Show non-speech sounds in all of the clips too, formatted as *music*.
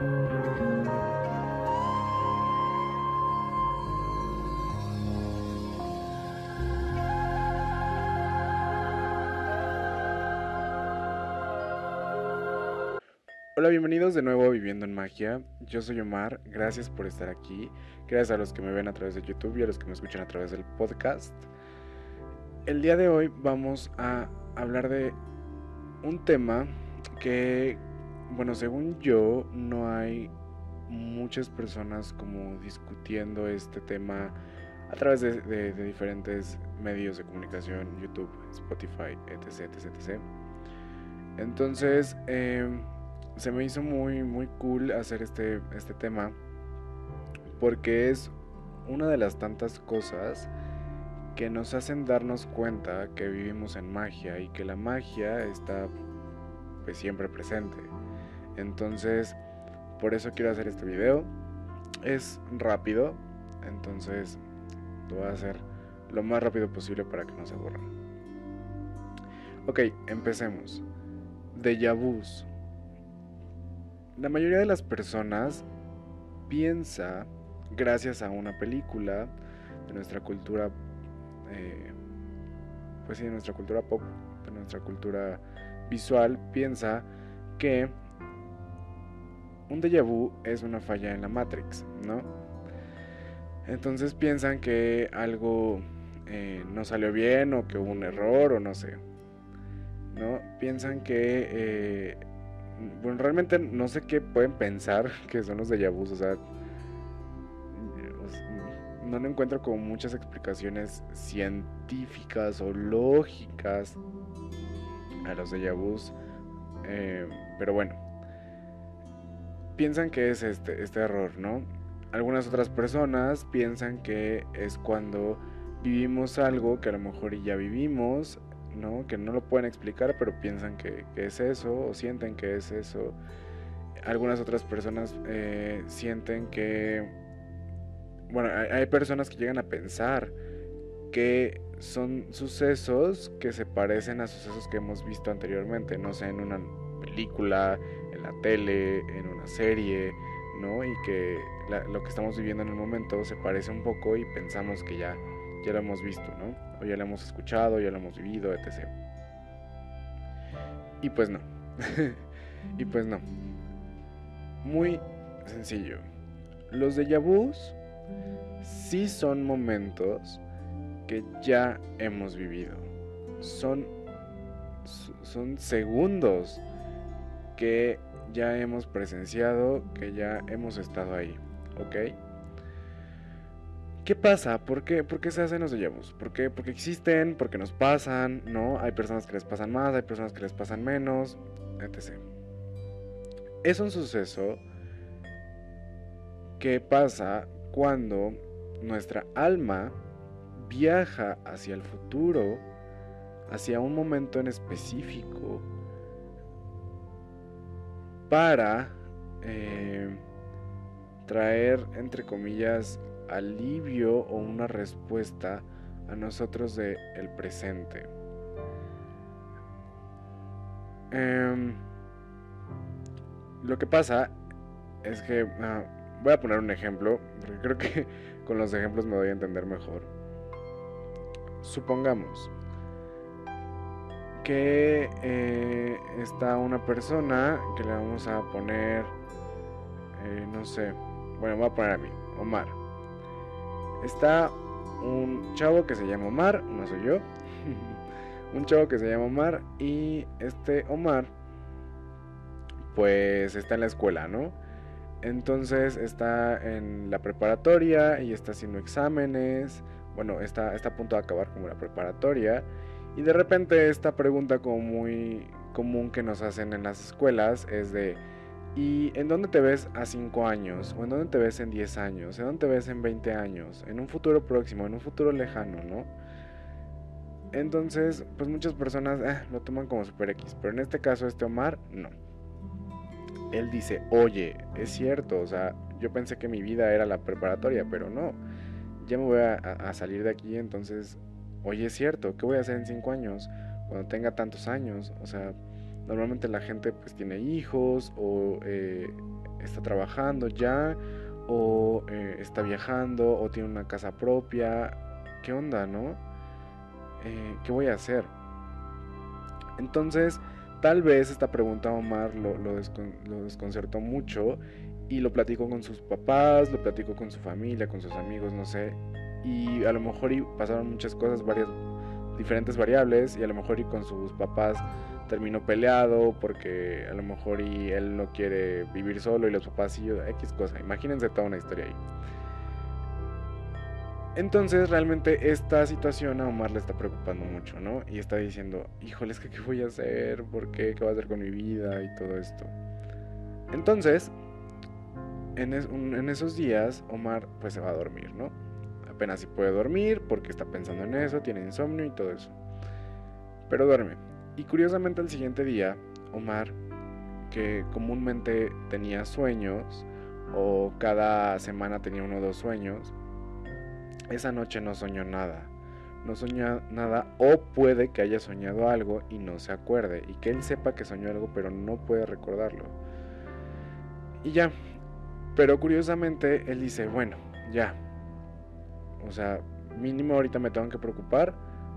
Hola, bienvenidos de nuevo a Viviendo en Magia. Yo soy Omar, gracias por estar aquí. Gracias a los que me ven a través de YouTube y a los que me escuchan a través del podcast. El día de hoy vamos a hablar de un tema que, bueno, según yo, no hay muchas personas como discutiendo este tema a través de, diferentes medios de comunicación, YouTube, Spotify, etc, etc, etc. Entonces, eh, se me hizo muy, muy cool hacer este, este tema porque es una de las tantas cosas que nos hacen darnos cuenta que vivimos en magia y que la magia está pues siempre presente. Entonces, por eso quiero hacer este video. Es rápido, entonces lo voy a hacer lo más rápido posible para que no se aburran. Ok, empecemos. De vus. La mayoría de las personas piensa, gracias a una película de nuestra cultura, eh, pues sí, de nuestra cultura pop, de nuestra cultura visual, piensa que un déjà vu es una falla en la Matrix, ¿no? Entonces piensan que algo eh, no salió bien o que hubo un error o no sé, ¿no? Piensan que eh, bueno, realmente no sé qué pueden pensar *laughs* que son los de vus, o sea, no le encuentro como muchas explicaciones científicas o lógicas a los de vus, eh, pero bueno, piensan que es este, este error, ¿no? Algunas otras personas piensan que es cuando vivimos algo que a lo mejor ya vivimos que no lo pueden explicar, pero piensan que, es eso o sienten que es eso. Algunas otras personas eh, sienten que, bueno, hay, personas que llegan a pensar que son sucesos que se parecen a sucesos que hemos visto anteriormente, no sé, en una película, tele, en una serie, ¿no? Y que lo que estamos viviendo en el momento se parece un poco y pensamos que ya, ya lo hemos visto, ¿no? o ya lo hemos escuchado, ya lo hemos vivido, etc. Y pues no. *laughs* y pues no. Muy sencillo. Los de vus sí son momentos que ya hemos vivido. Son, son segundos que ya hemos presenciado, que ya hemos estado ahí. ¿Ok? ¿Qué pasa? ¿Por qué, ¿Por qué se hacen los déjà vus? ¿Por qué? Porque existen, porque nos pasan, ¿no? Hay personas que les pasan más, hay personas que les pasan menos, etc. Es un suceso que pasa cuando nuestra alma viaja hacia el futuro, hacia un momento en específico, para eh, traer, entre comillas, alivio o una respuesta a nosotros de el presente. Em, lo que pasa es que ah, voy a poner un ejemplo, porque creo que *laughs* con los ejemplos me doy a entender mejor. Supongamos que eh, está una persona que le vamos a poner, eh, no sé, bueno, voy a poner a mí, Omar está un chavo que se llama Omar, no soy yo. *laughs* un chavo que se llama Omar y este Omar pues está en la escuela, ¿no? Entonces está en la preparatoria y está haciendo exámenes. Bueno, está, está a punto de acabar como la preparatoria. Y de repente esta pregunta como muy común que nos hacen en las escuelas es de ¿Y en dónde te ves a 5 años? ¿O en dónde te ves en 10 años? ¿En dónde te ves en 20 años? En un futuro próximo, en un futuro lejano, ¿no? Entonces, pues muchas personas eh, lo toman como super X, pero en este caso este Omar, no. Él dice, oye, es cierto, o sea, yo pensé que mi vida era la preparatoria, pero no. Ya me voy a salir de aquí, entonces, oye, es cierto, ¿qué voy a hacer en 5 años? Cuando tenga tantos años, o sea, Normalmente la gente pues tiene hijos o eh, está trabajando ya, o eh, está viajando, o tiene una casa propia. ¿Qué onda, no? Eh, ¿Qué voy a hacer? Entonces, tal vez esta pregunta Omar lo, lo, lo desconcertó mucho y lo platicó con sus papás, lo platicó con su familia, con sus amigos, no sé. Y a lo mejor y pasaron muchas cosas, varias diferentes variables y a lo mejor y con sus papás terminó peleado porque a lo mejor y él no quiere vivir solo y los papás sí, X cosa. Imagínense toda una historia ahí. Entonces realmente esta situación a Omar le está preocupando mucho, ¿no? Y está diciendo, híjole, es que qué voy a hacer, por qué, qué voy a hacer con mi vida y todo esto. Entonces, en, en esos días, Omar pues se va a dormir, ¿no? Apenas si puede dormir porque está pensando en eso, tiene insomnio y todo eso. Pero duerme. Y curiosamente el siguiente día, Omar, que comúnmente tenía sueños, o cada semana tenía uno o dos sueños, esa noche no soñó nada. No soñó nada o puede que haya soñado algo y no se acuerde y que él sepa que soñó algo pero no puede recordarlo. Y ya. Pero curiosamente él dice, bueno, ya. O sea, mínimo ahorita me tengo que preocupar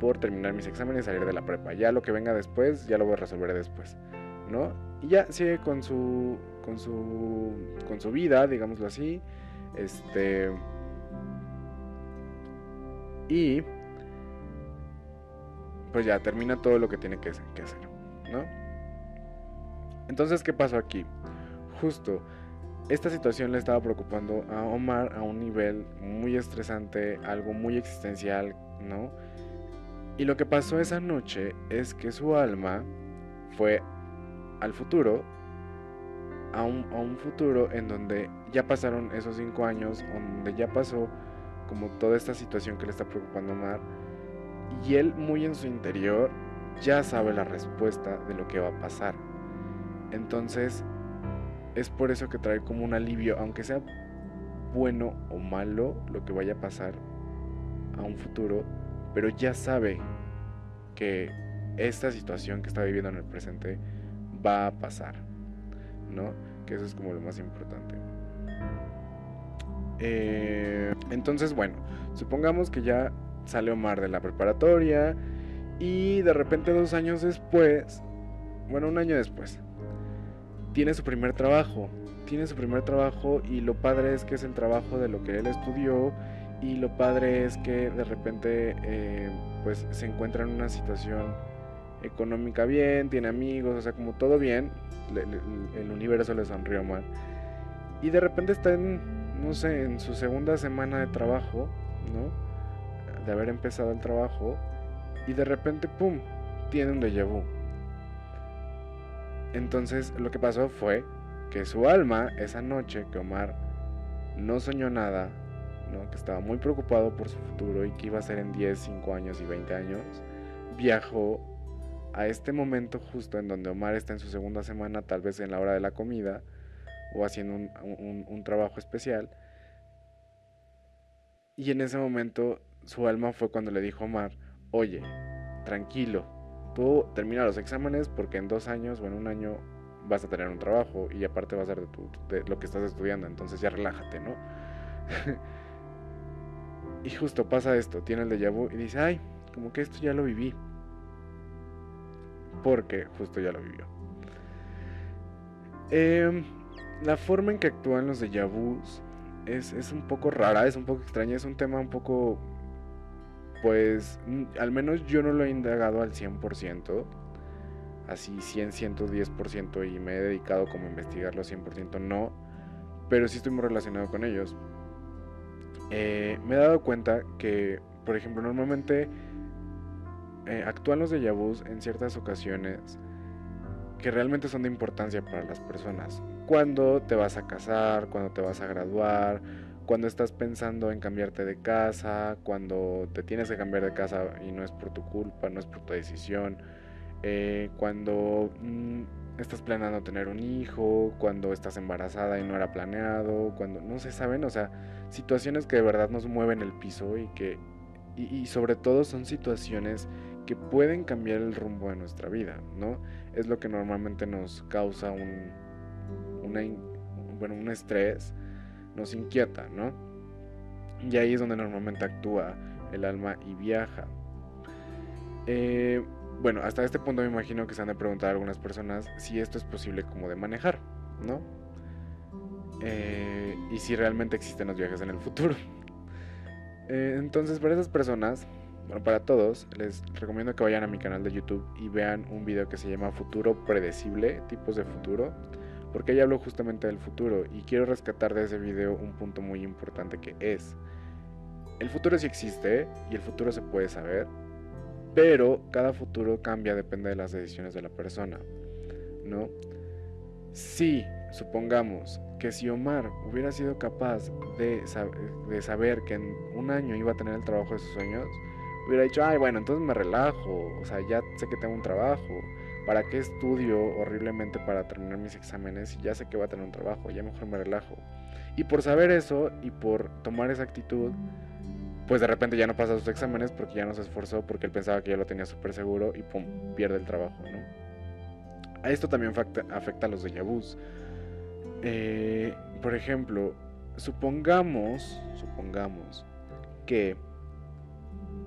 por terminar mis exámenes y salir de la prepa. Ya lo que venga después, ya lo voy a resolver después, ¿no? Y ya sigue con su con su con su vida, digámoslo así. Este y pues ya termina todo lo que tiene que, hacer, ¿no? Entonces, ¿qué pasó aquí? Justo esta situación le estaba preocupando a Omar a un nivel muy estresante, algo muy existencial, ¿no? Y lo que pasó esa noche es que su alma fue al futuro, a un, futuro en donde ya pasaron esos cinco años, donde ya pasó como toda esta situación que le está preocupando a Omar. Y él muy en su interior ya sabe la respuesta de lo que va a pasar. Entonces es por eso que trae como un alivio, aunque sea bueno o malo lo que vaya a pasar a un futuro, pero ya sabe que esta situación que está viviendo en el presente va a pasar, ¿no? Que eso es como lo más importante. Eh, entonces, bueno, supongamos que ya sale Omar de la preparatoria y de repente dos años después, bueno, un año después, tiene su primer trabajo. Tiene su primer trabajo y lo padre es que es el trabajo de lo que él estudió y lo padre es que de repente eh, pues se encuentra en una situación económica bien, tiene amigos, o sea, como todo bien, el universo le sonrió mal. Y de repente está en, no sé, en su segunda semana de trabajo, ¿no? De haber empezado el trabajo y de repente, ¡pum!, tiene un déjà vu. Entonces lo que pasó fue que su alma, esa noche que Omar no soñó nada, que estaba muy preocupado por su futuro y que iba a ser en 10, 5 años y 20 años, viajó a este momento justo en donde Omar está en su segunda semana, tal vez en la hora de la comida o haciendo un, un trabajo especial. Y en ese momento su alma fue cuando le dijo a Omar, oye, tranquilo, tú termina los exámenes porque en dos años o en un año vas a tener un trabajo y aparte va a ser de, lo que estás estudiando, entonces ya relájate, ¿no? *laughs* y justo pasa esto, tiene el déjà vu y dice, ay, como que esto ya lo viví. Porque justo ya lo vivió. Em, la forma en que actúan los déjà vus es, es un poco rara, es un poco extraña, es un tema un poco pues al menos yo no lo he indagado al 100%, así 100, 110% y me he dedicado como a investigarlo 100%, no, pero sí estoy muy relacionado con ellos. Eh, me he dado cuenta que, por ejemplo, normalmente eh, actúan los de vus en ciertas ocasiones que realmente son de importancia para las personas. Cuando te vas a casar, cuando te vas a graduar, cuando estás pensando en cambiarte de casa, cuando te tienes que cambiar de casa y no es por tu culpa, no es por tu decisión, eh, cuando mm, estás planeando tener un hijo, cuando estás embarazada y no era planeado, cuando no se saben, o sea, situaciones que de verdad nos mueven el piso y que, y, sobre todo son situaciones que pueden cambiar el rumbo de nuestra vida, ¿no? Es lo que normalmente nos causa un, bueno, un estrés nos inquieta, ¿no? Y ahí es donde normalmente actúa el alma y viaja. Eh, bueno, hasta este punto me imagino que se han de preguntar algunas personas si esto es posible como de manejar, ¿no? Eh, y si realmente existen los viajes en el futuro. *laughs* Eh, entonces, para esas personas, bueno, para todos, les recomiendo que vayan a mi canal de YouTube y vean un video que se llama Futuro Predecible, tipos de futuro, porque ahí hablo justamente del futuro y quiero rescatar de ese video un punto muy importante que es, el futuro sí existe y el futuro se puede saber, pero cada futuro cambia, depende de las decisiones de la persona, ¿no? Si, supongamos que si Omar hubiera sido capaz de, de saber que en un año iba a tener el trabajo de sus sueños, hubiera dicho, ay, bueno, entonces me relajo, o sea, ya sé que tengo un trabajo, ¿para qué estudio horriblemente para terminar mis exámenes y ya sé que voy a tener un trabajo, ya mejor me relajo? Y por saber eso y por tomar esa actitud, pues de repente ya no pasa sus exámenes porque ya no se esforzó porque él pensaba que ya lo tenía súper seguro y pum, pierde el trabajo, ¿no? A esto también afecta, a los de vus. Eh, por ejemplo, supongamos, supongamos que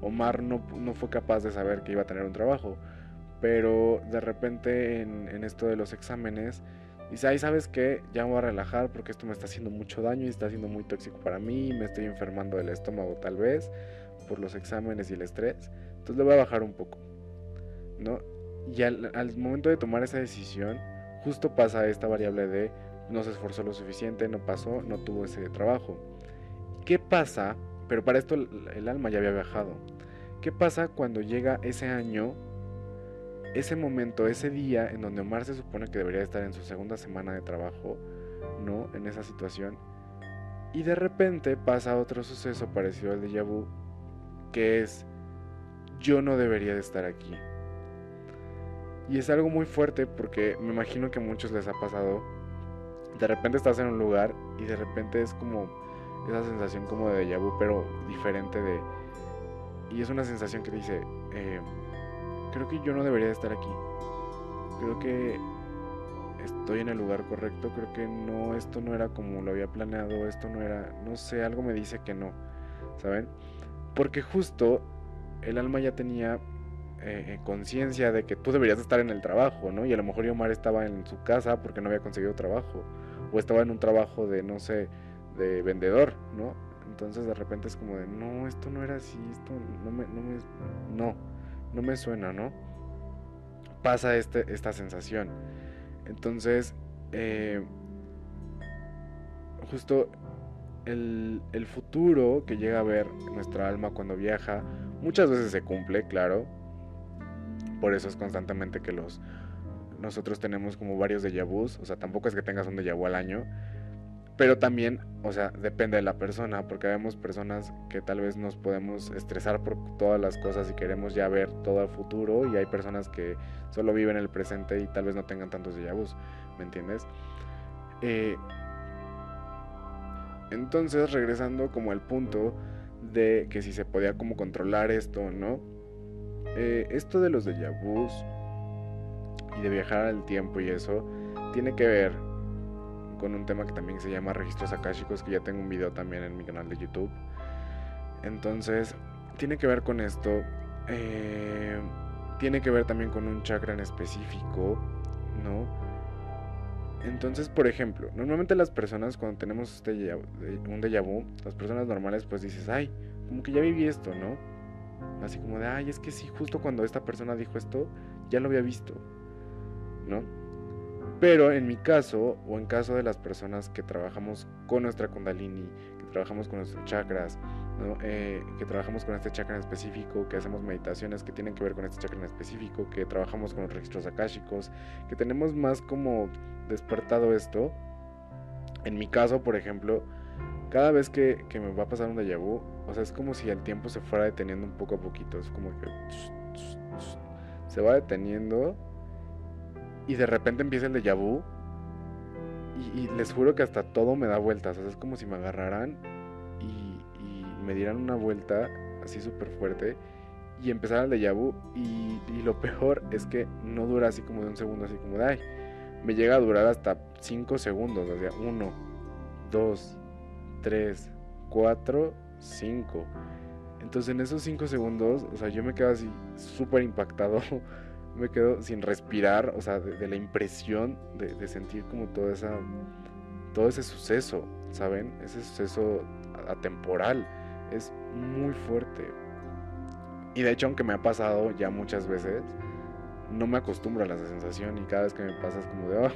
Omar no, fue capaz de saber que iba a tener un trabajo, pero de repente en, esto de los exámenes Dice, ¿sabes qué? Ya me voy a relajar porque esto me está haciendo mucho daño y está siendo muy tóxico para mí, me estoy enfermando del estómago tal vez por los exámenes y el estrés. Entonces le voy a bajar un poco, ¿no? Y al, al momento de tomar esa decisión, justo pasa esta variable de no se esforzó lo suficiente, no pasó, no tuvo ese trabajo. ¿Qué pasa? Pero para esto el alma ya había viajado. ¿Qué pasa cuando llega ese año ese momento, ese día en donde Omar se supone que debería estar en su segunda semana de trabajo, ¿no? En esa situación. Y de repente pasa otro suceso parecido al de vu, que es, yo no debería de estar aquí. Y es algo muy fuerte porque me imagino que a muchos les ha pasado. De repente estás en un lugar y de repente es como esa sensación como de déjà pero diferente de... Y es una sensación que dice, eh, creo que yo no debería estar aquí. Creo que estoy en el lugar correcto, creo que no, esto no era como lo había planeado, esto no era, no sé, algo me dice que no, ¿saben? Porque justo el alma ya tenía eh, conciencia de que tú deberías estar en el trabajo, ¿no? Y a lo mejor Omar estaba en su casa porque no había conseguido trabajo, o estaba en un trabajo de, no sé, de vendedor, ¿no? Entonces de repente es como de, no, esto no era así, esto no no me, no no me suena, ¿no? Pasa este, esta sensación. Entonces, eh, justo el, futuro que llega a ver nuestra alma cuando viaja, muchas veces se cumple, claro. Por eso es constantemente que los nosotros tenemos como varios déjà vus, o sea, tampoco es que tengas un déjà vu al año, pero también, o sea, depende de la persona, porque vemos personas que tal vez nos podemos estresar por todas las cosas y queremos ya ver todo el futuro, y hay personas que solo viven el presente y tal vez no tengan tantos déjà vus, ¿me entiendes? Eh, entonces, regresando como al punto de que si se podía como controlar esto o no, eh, esto de los déjà y de viajar al tiempo y eso, tiene que ver con un tema que también se llama registros akáshicos, que ya tengo un video también en mi canal de YouTube. Entonces, tiene que ver con esto. Eh, tiene que ver también con un chakra en específico, ¿no? Entonces, por ejemplo, normalmente las personas cuando tenemos este un déjà vu, las personas normales pues dices, ay, como que ya viví esto, ¿no? Así como de, ay, es que sí, justo cuando esta persona dijo esto, ya lo había visto, ¿no? Pero en mi caso, o en caso de las personas que trabajamos con nuestra kundalini, que trabajamos con nuestros chakras, eh, que trabajamos con este chakra en específico, que hacemos meditaciones que tienen que ver con este chakra en específico, que trabajamos con los registros akáshicos, que tenemos más como despertado esto. En mi caso, por ejemplo, cada vez que, que me va a pasar un déjà vu, o sea, es como si el tiempo se fuera deteniendo un poco a poquito. Es como que *sniffs* se va deteniendo y de repente empieza el de vu. Y, les juro que hasta todo me da vueltas. Es como si me agarraran y, me dieran una vuelta así súper fuerte. Y empezara el de vu. Y, y, lo peor es que no dura así como de un segundo, así como de ay. me llega a durar hasta 5 segundos, o sea, 1, 2, 3, 4, 5. Entonces en esos 5 segundos, o sea, yo me quedo así súper impactado, *laughs* me quedo sin respirar, o sea, de, la impresión de, sentir como toda esa, todo ese suceso, ¿saben? Ese suceso atemporal es muy fuerte. Y de hecho, aunque me ha pasado ya muchas veces, no me acostumbro a la sensación y cada vez que me pasa es como de, oh,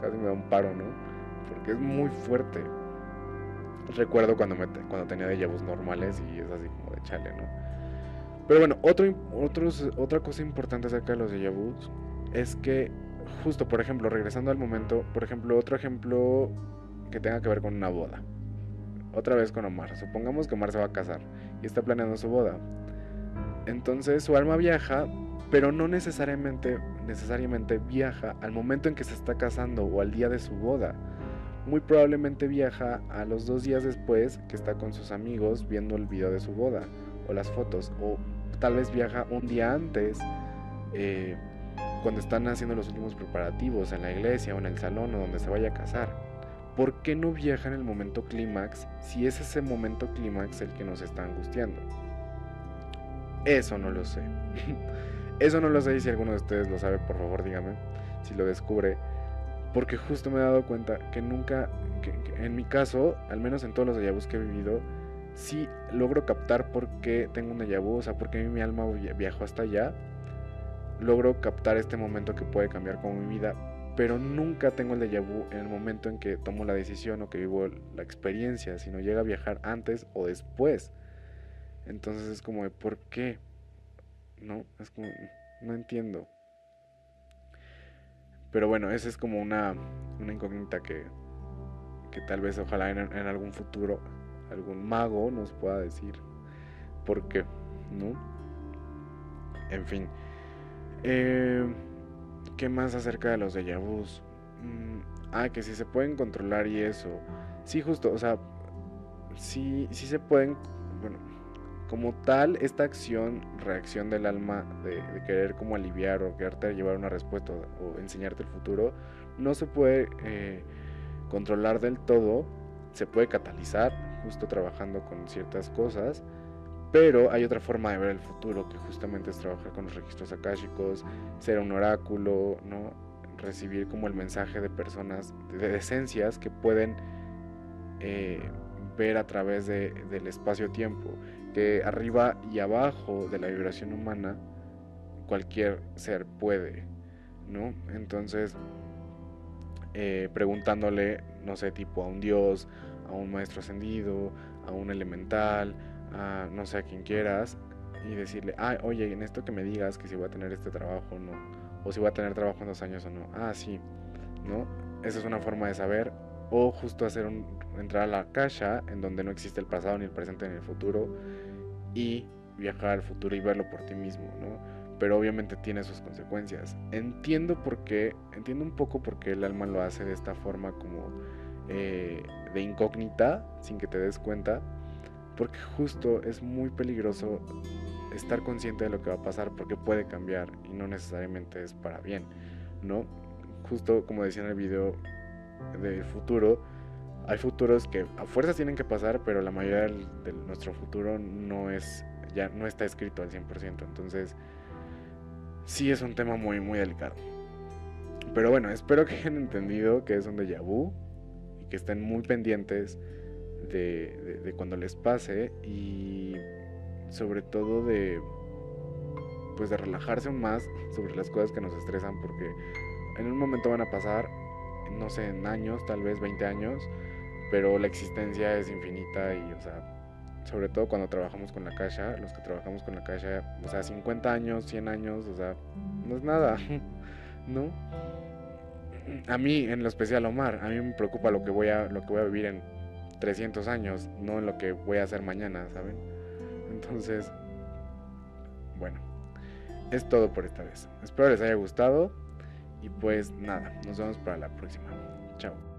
casi me da un paro, ¿no? Porque es muy fuerte. Recuerdo cuando, me, cuando tenía vus normales y es así como de chale, ¿no? Pero bueno, otro, otros, otra cosa importante acerca de los vus es que, justo por ejemplo, regresando al momento, por ejemplo, otro ejemplo que tenga que ver con una boda. Otra vez con Omar. Supongamos que Omar se va a casar y está planeando su boda. Entonces su alma viaja pero no necesariamente, necesariamente viaja al momento en que se está casando o al día de su boda. Muy probablemente viaja a los dos días después que está con sus amigos viendo el video de su boda o las fotos. O tal vez viaja un día antes eh, cuando están haciendo los últimos preparativos en la iglesia o en el salón o donde se vaya a casar. ¿Por qué no viaja en el momento clímax si es ese momento clímax el que nos está angustiando? Eso no lo sé. *laughs* Eso no lo sé y si alguno de ustedes lo sabe, por favor dígame si lo descubre. Porque justo me he dado cuenta que nunca, en mi caso, al menos en todos los déjà que he vivido, sí logro captar por qué tengo un déjà vu, o sea, por qué mi alma viajó hasta allá. Logro captar este momento que puede cambiar como mi vida, pero nunca tengo el déjà vu en el momento en que tomo la decisión o que vivo la experiencia, sino llega a viajar antes o después. Entonces es como de, ¿por qué? ¿no? Es como, no entiendo. Pero bueno, esa es como una, una incógnita que, que tal vez ojalá en, algún futuro algún mago nos pueda decir por qué, ¿no? En fin. Eh, ¿Qué más acerca de los déjà vus? Mm, ah, que si se pueden controlar y eso. Sí, justo, o sea, sí, sí se pueden, bueno, como tal, esta acción, reacción del alma de, querer como aliviar o quererte llevar una respuesta o, enseñarte el futuro, no se puede eh, controlar del todo, se puede catalizar justo trabajando con ciertas cosas, pero hay otra forma de ver el futuro que justamente es trabajar con los registros akáshicos, ser un oráculo, ¿no? recibir como el mensaje de personas, de, esencias que pueden eh, ver a través del espacio-tiempo que arriba y abajo de la vibración humana cualquier ser puede, ¿no? Entonces, eh, preguntándole, no sé, tipo a un dios, a un maestro ascendido, a un elemental, a no sé a quien quieras, y decirle, ah, oye, en esto que me digas que si voy a tener este trabajo o no, o si voy a tener trabajo en dos años o no, ah, sí, ¿no? Esa es una forma de saber, o justo hacer un, entrar a la caja en donde no existe el pasado ni el presente ni el futuro y viajar al futuro y verlo por ti mismo, ¿no? Pero obviamente tiene sus consecuencias. Entiendo por qué, entiendo un poco por qué el alma lo hace de esta forma como eh, de incógnita, sin que te des cuenta, porque justo es muy peligroso estar consciente de lo que va a pasar porque puede cambiar y no necesariamente es para bien, ¿no? Justo como decía en el video del futuro, hay futuros que a fuerzas tienen que pasar, pero la mayoría de nuestro futuro no es ya no está escrito al 100%, entonces sí es un tema muy muy delicado. Pero bueno, espero que hayan entendido que es un déjà vu que estén muy pendientes de, de cuando les pase y sobre todo de pues de relajarse aún más sobre las cosas que nos estresan porque en un momento van a pasar, no sé, en años, tal vez 20 años, pero la existencia es infinita y, o sea, sobre todo cuando trabajamos con la caja, los que trabajamos con la caja, o sea, 50 años, 100 años, o sea, no es nada, *laughs* ¿no? A mí, en lo especial Omar, a mí me preocupa lo que voy a, lo que voy a vivir en 300 años, no en lo que voy a hacer mañana, ¿saben? Entonces, bueno, es todo por esta vez. Espero les haya gustado y pues nada, nos vemos para la próxima. Chao.